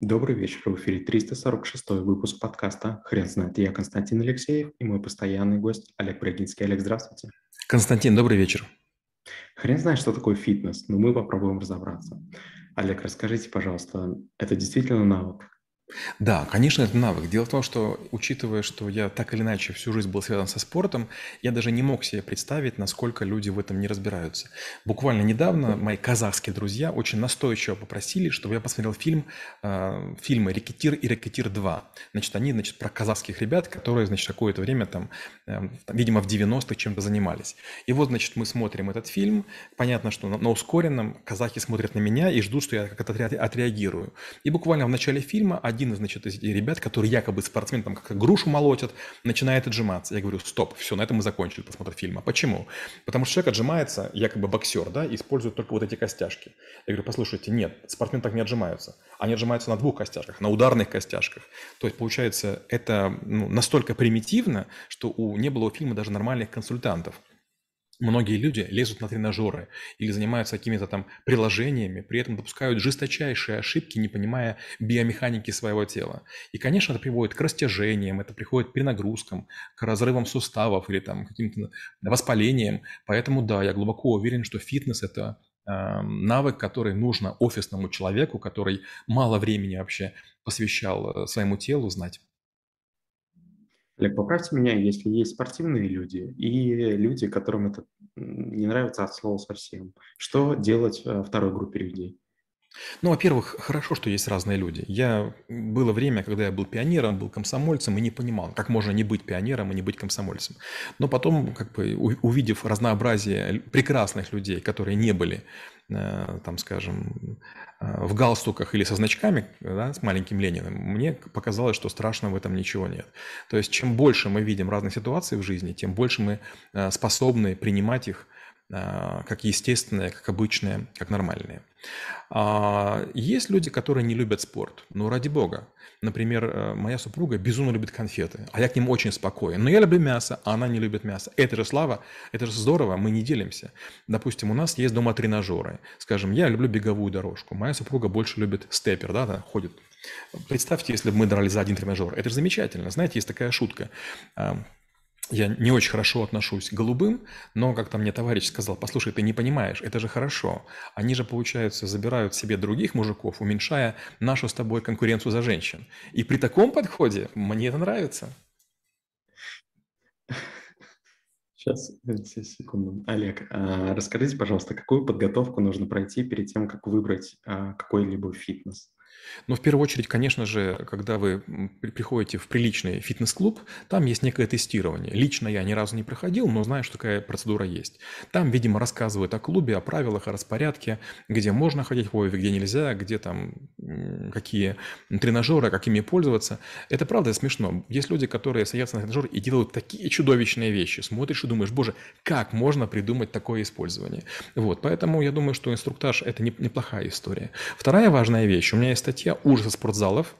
Добрый вечер, в эфире 346 выпуск подкаста «Хрен знает». Я Константин Алексеев и мой постоянный гость Олег Брагинский. Олег, здравствуйте. Константин, добрый вечер. Хрен знает, что такое фитнес, но мы попробуем разобраться. Олег, расскажите, пожалуйста, это действительно навык? Да, конечно, это навык. Дело в том, что, учитывая, что я так или иначе всю жизнь был связан со спортом, я даже не мог себе представить, насколько люди в этом не разбираются. Буквально недавно мои казахские друзья очень настойчиво попросили, чтобы я посмотрел фильм, э, фильмы «Рекетир» и «Рекетир 2». Значит, они, значит, про казахских ребят, которые, значит, какое-то время там, э, видимо, в 90-х чем-то занимались. И вот, значит, мы смотрим этот фильм. Понятно, что на, на ускоренном казахи смотрят на меня и ждут, что я как-то отреагирую. И буквально в начале фильма один из, значит, ребят, который якобы спортсмен, там как грушу молотят, начинает отжиматься. Я говорю, стоп, все, на этом мы закончили просмотр фильма. Почему? Потому что человек отжимается, якобы боксер, да, использует только вот эти костяшки. Я говорю, послушайте, нет, спортсмены так не отжимаются. Они отжимаются на двух костяшках, на ударных костяшках. То есть, получается, это ну, настолько примитивно, что у, не было у фильма даже нормальных консультантов. Многие люди лезут на тренажеры или занимаются какими-то там приложениями, при этом допускают жесточайшие ошибки, не понимая биомеханики своего тела. И, конечно, это приводит к растяжениям, это приходит к перенагрузкам, к разрывам суставов или там каким-то воспалениям. Поэтому, да, я глубоко уверен, что фитнес – это э, навык, который нужно офисному человеку, который мало времени вообще посвящал э, своему телу, знать. Олег, поправьте меня, если есть спортивные люди и люди, которым это не нравится от слова совсем. Что делать э, второй группе людей? Ну, во-первых, хорошо, что есть разные люди. Я было время, когда я был пионером, был комсомольцем и не понимал, как можно не быть пионером и не быть комсомольцем. Но потом, как бы увидев разнообразие прекрасных людей, которые не были, э, там, скажем, в галстуках или со значками, да, с маленьким Лениным, мне показалось, что страшного в этом ничего нет. То есть, чем больше мы видим разных ситуаций в жизни, тем больше мы э, способны принимать их как естественные, как обычные, как нормальные. А, есть люди, которые не любят спорт. Ну, ради бога. Например, э, моя супруга безумно любит конфеты, а я к ним очень спокоен. Но я люблю мясо, а она не любит мясо. Это же слава, это же здорово, мы не делимся. Допустим, у нас есть дома тренажеры. Скажем, я люблю беговую дорожку. Моя супруга больше любит степер, да, да ходит. Представьте, если бы мы дрались за один тренажер. Это же замечательно. Знаете, есть такая шутка я не очень хорошо отношусь к голубым, но как-то мне товарищ сказал, послушай, ты не понимаешь, это же хорошо. Они же, получается, забирают себе других мужиков, уменьшая нашу с тобой конкуренцию за женщин. И при таком подходе мне это нравится. Сейчас, секунду. Олег, а расскажите, пожалуйста, какую подготовку нужно пройти перед тем, как выбрать а, какой-либо фитнес? Но в первую очередь, конечно же, когда вы приходите в приличный фитнес-клуб, там есть некое тестирование. Лично я ни разу не проходил, но знаю, что такая процедура есть. Там, видимо, рассказывают о клубе, о правилах, о распорядке, где можно ходить в обуви, где нельзя, где там какие тренажеры, какими пользоваться. Это правда смешно. Есть люди, которые садятся на тренажер и делают такие чудовищные вещи. Смотришь и думаешь, боже, как можно придумать такое использование? Вот, поэтому я думаю, что инструктаж – это неплохая история. Вторая важная вещь. У меня есть статья «Ужас спортзалов»,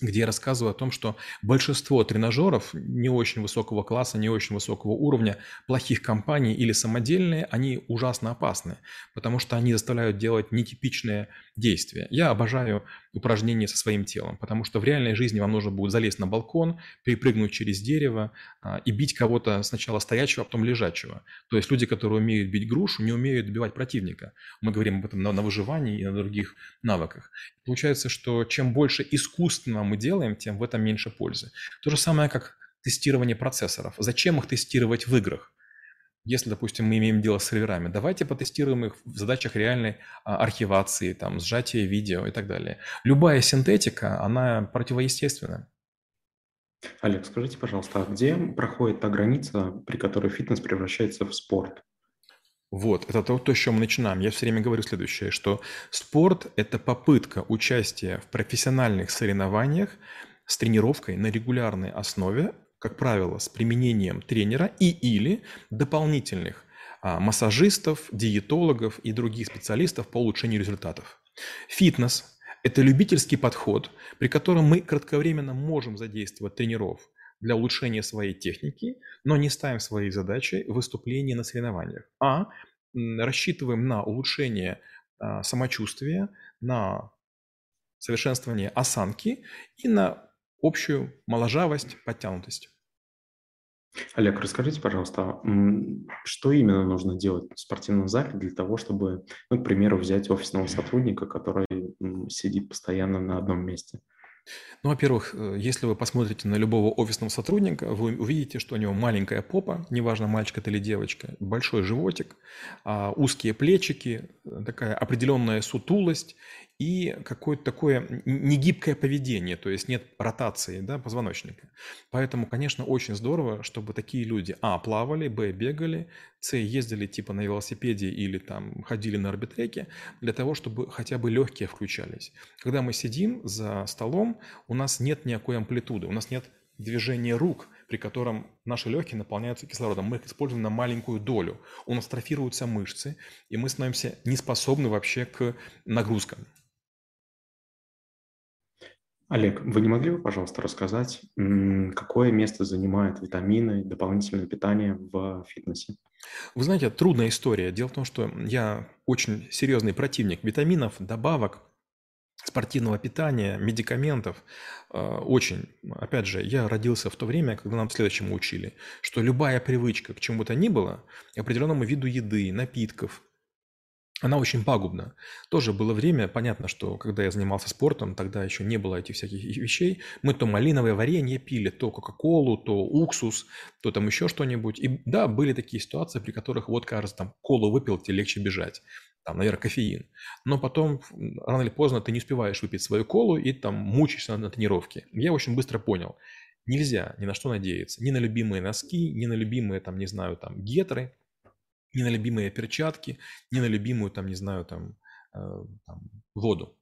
где я рассказываю о том, что большинство тренажеров не очень высокого класса, не очень высокого уровня, плохих компаний или самодельные, они ужасно опасны, потому что они заставляют делать нетипичные действия. Я обожаю упражнения со своим телом, потому что в реальной жизни вам нужно будет залезть на балкон, перепрыгнуть через дерево а, и бить кого-то сначала стоячего, а потом лежачего. То есть люди, которые умеют бить грушу, не умеют добивать противника. Мы говорим об этом на, на выживании и на других навыках. Получается, что чем больше искусственно мы делаем, тем в этом меньше пользы. То же самое, как тестирование процессоров. Зачем их тестировать в играх? если, допустим, мы имеем дело с серверами, давайте потестируем их в задачах реальной а, архивации, там, сжатия видео и так далее. Любая синтетика, она противоестественна. Олег, скажите, пожалуйста, а где проходит та граница, при которой фитнес превращается в спорт? Вот, это то, то, с чем мы начинаем. Я все время говорю следующее, что спорт – это попытка участия в профессиональных соревнованиях с тренировкой на регулярной основе как правило, с применением тренера и или дополнительных а, массажистов, диетологов и других специалистов по улучшению результатов. Фитнес – это любительский подход, при котором мы кратковременно можем задействовать тренеров для улучшения своей техники, но не ставим своей задачей выступление на соревнованиях, а рассчитываем на улучшение а, самочувствия, на совершенствование осанки и на общую моложавость, подтянутость. Олег, расскажите, пожалуйста, что именно нужно делать в спортивном зале для того, чтобы, ну, к примеру, взять офисного сотрудника, который сидит постоянно на одном месте? Ну, во-первых, э, если вы посмотрите на любого офисного сотрудника, вы увидите, что у него маленькая попа, неважно, мальчик это или девочка, большой животик, а, узкие плечики, э, такая определенная сутулость и какое-то такое негибкое поведение, то есть нет ротации да, позвоночника. Поэтому, конечно, очень здорово, чтобы такие люди, а, плавали, б, бегали, с, ездили типа на велосипеде или там ходили на арбитреке, для того, чтобы хотя бы легкие включались. Когда мы сидим за столом, у нас нет никакой амплитуды, у нас нет движения рук, при котором наши легкие наполняются кислородом. Мы их используем на маленькую долю. У нас трофируются мышцы, и мы становимся неспособны вообще к нагрузкам. Олег, вы не могли бы, пожалуйста, рассказать, какое место занимают витамины, дополнительное питание в фитнесе? Вы знаете, трудная история. Дело в том, что я очень серьезный противник витаминов, добавок, спортивного питания, медикаментов. А, очень. Опять же, я родился в то время, когда нам следующему учили, что любая привычка к чему-то ни было, определенному виду еды, напитков, она очень пагубна. Тоже было время, понятно, что когда я занимался спортом, тогда еще не было этих всяких вещей. Мы то малиновое варенье пили, то кока-колу, то уксус, то там еще что-нибудь. И да, были такие ситуации, при которых вот, кажется, там колу выпил, тебе легче бежать. Там, наверное, кофеин. Но потом, рано или поздно, ты не успеваешь выпить свою колу и там мучаешься на тренировке. Я очень быстро понял, нельзя ни на что надеяться. Ни на любимые носки, ни на любимые, там, не знаю, там, гетры – ни на любимые перчатки, ни на любимую, там, не знаю, там, э, там воду.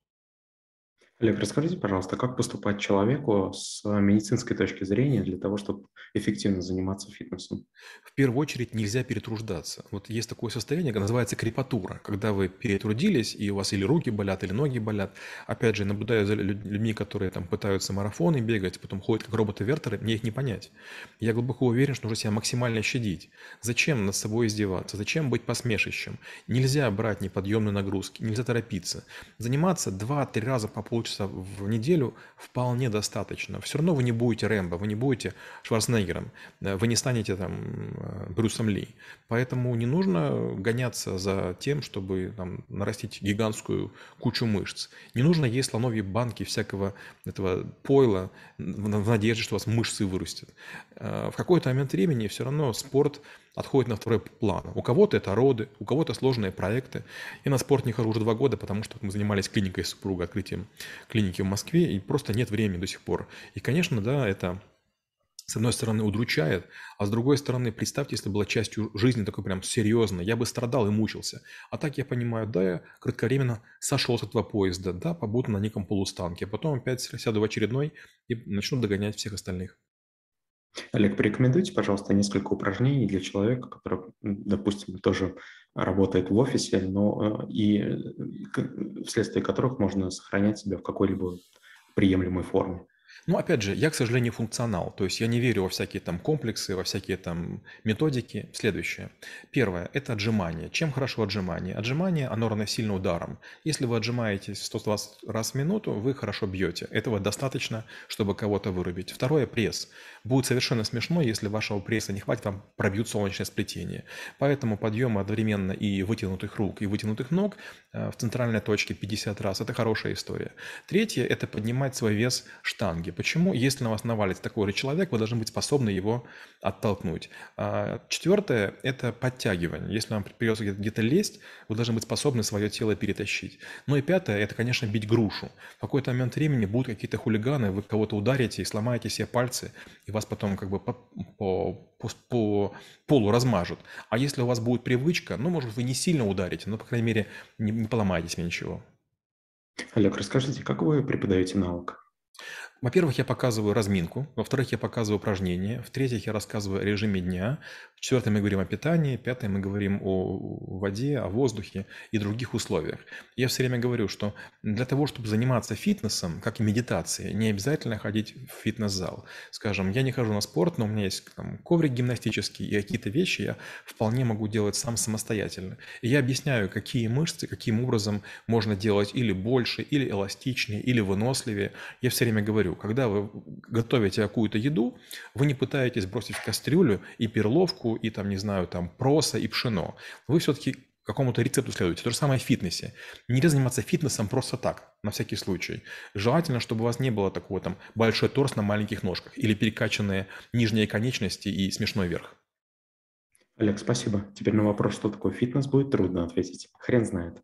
Олег, расскажите, пожалуйста, как поступать человеку с медицинской точки зрения для того, чтобы эффективно заниматься фитнесом? В первую очередь нельзя перетруждаться. Вот есть такое состояние, называется крепатура, когда вы перетрудились, и у вас или руки болят, или ноги болят. Опять же, наблюдая за людьми, которые там пытаются марафоны бегать, потом ходят как роботы-вертеры, мне их не понять. Я глубоко уверен, что нужно себя максимально щадить. Зачем над собой издеваться? Зачем быть посмешищем? Нельзя брать неподъемные нагрузки, нельзя торопиться. Заниматься 2-3 раза по полчаса полчаса в неделю вполне достаточно. Все равно вы не будете Рэмбо, вы не будете Шварценеггером, э, вы не станете там э, Брюсом Ли. Поэтому не нужно гоняться за тем, чтобы там, нарастить гигантскую кучу мышц. Не нужно есть слоновьи банки всякого этого пойла в надежде, что у вас мышцы вырастет. Э, в какой-то момент времени все равно спорт отходит на второй план. У кого-то это роды, у кого-то сложные проекты. Я на спорт не хожу уже два года, потому что мы занимались клиникой супруга, открытием клиники в Москве, и просто нет времени до сих пор. И, конечно, да, это с одной стороны, удручает, а с другой стороны, представьте, если была частью жизни такой прям серьезной, я бы страдал и мучился. А так я понимаю, да, я кратковременно сошел с этого поезда, да, побуду на неком полустанке, а потом опять сяду в очередной и начну догонять всех остальных. Олег, порекомендуйте, пожалуйста, несколько упражнений для человека, который, допустим, тоже работает в офисе, но э, и э, вследствие которых можно сохранять себя в какой-либо приемлемой форме. Ну, опять же, я, к сожалению, функционал. То есть я не верю во всякие там комплексы, во всякие там методики. Следующее. Первое – это отжимание. Чем хорошо отжимание? Отжимание, оно равносильно ударом. Если вы отжимаетесь 120 раз в минуту, вы хорошо бьете. Этого достаточно, чтобы кого-то вырубить. Второе – пресс. Будет совершенно смешно, если вашего пресса не хватит, вам пробьют солнечное сплетение. Поэтому подъемы одновременно и вытянутых рук, и вытянутых ног э, в центральной точке 50 раз – это хорошая история. Третье – это поднимать свой вес штанги. Почему? Если на вас навалится такой же человек, вы должны быть способны его оттолкнуть. А, четвертое – это подтягивание. Если вам придется где-то лезть, вы должны быть способны свое тело перетащить. Ну и пятое – это, конечно, бить грушу. В какой-то момент времени будут какие-то хулиганы, вы кого-то ударите и сломаете себе пальцы, и вас потом как бы по, по, по полу размажут. А если у вас будет привычка, ну, может, вы не сильно ударите, но, по крайней мере, не, не поломаете себе ничего. Олег, расскажите, как вы преподаете навык? Во-первых, я показываю разминку, во-вторых, я показываю упражнения, в-третьих, я рассказываю о режиме дня, в-четвертых, мы говорим о питании, пятое, мы говорим о воде, о воздухе и других условиях. Я все время говорю, что для того, чтобы заниматься фитнесом, как и медитацией, не обязательно ходить в фитнес-зал. Скажем, я не хожу на спорт, но у меня есть там, коврик гимнастический, и какие-то вещи я вполне могу делать сам самостоятельно. И я объясняю, какие мышцы, каким образом можно делать или больше, или эластичнее, или выносливее. Я все время говорю, когда вы готовите какую-то еду, вы не пытаетесь бросить в кастрюлю и перловку, и там, не знаю, там проса, и пшено. Вы все-таки какому-то рецепту следуете. То же самое в фитнесе. Нельзя заниматься фитнесом просто так, на всякий случай. Желательно, чтобы у вас не было такого там большой торс на маленьких ножках или перекачанные нижние конечности и смешной верх. Олег, спасибо. Теперь на вопрос, что такое фитнес, будет трудно ответить. Хрен знает.